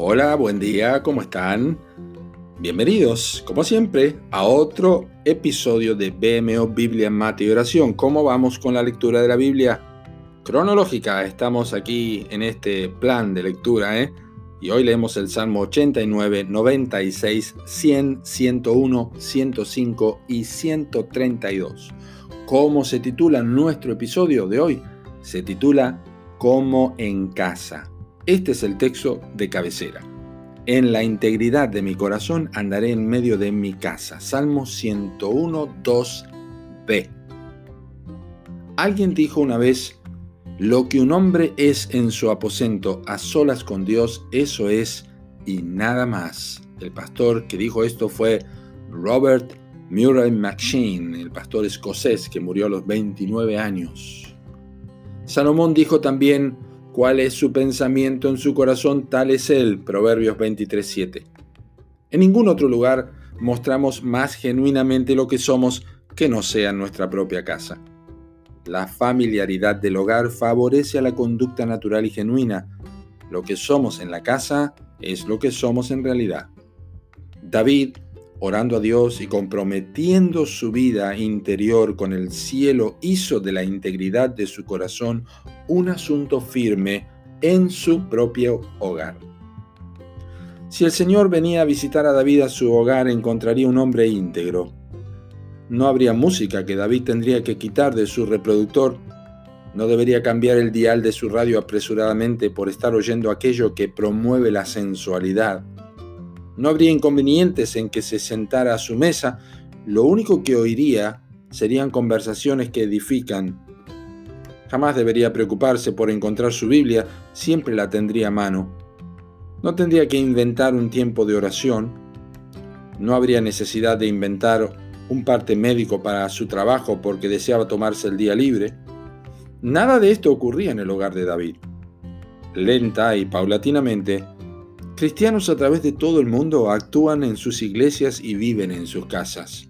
Hola, buen día, ¿cómo están? Bienvenidos, como siempre, a otro episodio de BMO Biblia, Mate y Oración. ¿Cómo vamos con la lectura de la Biblia? Cronológica, estamos aquí en este plan de lectura, ¿eh? Y hoy leemos el Salmo 89, 96, 100, 101, 105 y 132. ¿Cómo se titula nuestro episodio de hoy? Se titula Como en casa. Este es el texto de cabecera. En la integridad de mi corazón andaré en medio de mi casa. Salmo 101, 2b. Alguien dijo una vez, lo que un hombre es en su aposento a solas con Dios, eso es y nada más. El pastor que dijo esto fue Robert Murray McShane, el pastor escocés que murió a los 29 años. Salomón dijo también, cuál es su pensamiento en su corazón, tal es él. Proverbios 23:7. En ningún otro lugar mostramos más genuinamente lo que somos que no sea nuestra propia casa. La familiaridad del hogar favorece a la conducta natural y genuina. Lo que somos en la casa es lo que somos en realidad. David orando a Dios y comprometiendo su vida interior con el cielo, hizo de la integridad de su corazón un asunto firme en su propio hogar. Si el Señor venía a visitar a David a su hogar, encontraría un hombre íntegro. No habría música que David tendría que quitar de su reproductor. No debería cambiar el dial de su radio apresuradamente por estar oyendo aquello que promueve la sensualidad no habría inconvenientes en que se sentara a su mesa, lo único que oiría serían conversaciones que edifican. Jamás debería preocuparse por encontrar su Biblia, siempre la tendría a mano. No tendría que inventar un tiempo de oración. No habría necesidad de inventar un parte médico para su trabajo porque deseaba tomarse el día libre. Nada de esto ocurría en el hogar de David. Lenta y paulatinamente, Cristianos a través de todo el mundo actúan en sus iglesias y viven en sus casas.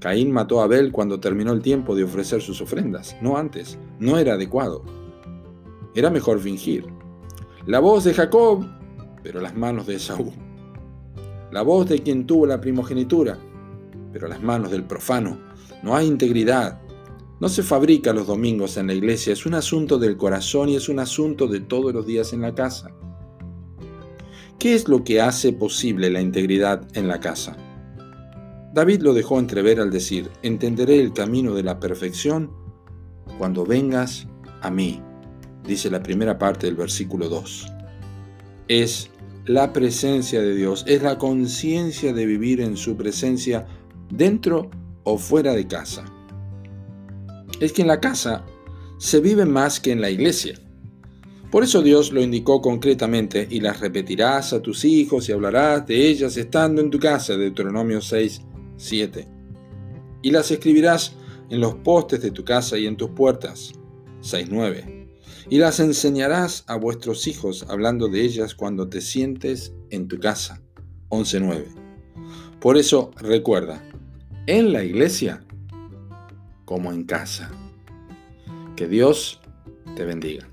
Caín mató a Abel cuando terminó el tiempo de ofrecer sus ofrendas, no antes, no era adecuado. Era mejor fingir. La voz de Jacob, pero las manos de Saúl. La voz de quien tuvo la primogenitura, pero las manos del profano. No hay integridad. No se fabrica los domingos en la iglesia, es un asunto del corazón y es un asunto de todos los días en la casa. ¿Qué es lo que hace posible la integridad en la casa? David lo dejó entrever al decir, entenderé el camino de la perfección cuando vengas a mí, dice la primera parte del versículo 2. Es la presencia de Dios, es la conciencia de vivir en su presencia dentro o fuera de casa. Es que en la casa se vive más que en la iglesia. Por eso Dios lo indicó concretamente, y las repetirás a tus hijos y hablarás de ellas estando en tu casa, Deuteronomio 6, 7. Y las escribirás en los postes de tu casa y en tus puertas, 6, 9. Y las enseñarás a vuestros hijos hablando de ellas cuando te sientes en tu casa, 11, 9. Por eso recuerda, en la iglesia como en casa. Que Dios te bendiga.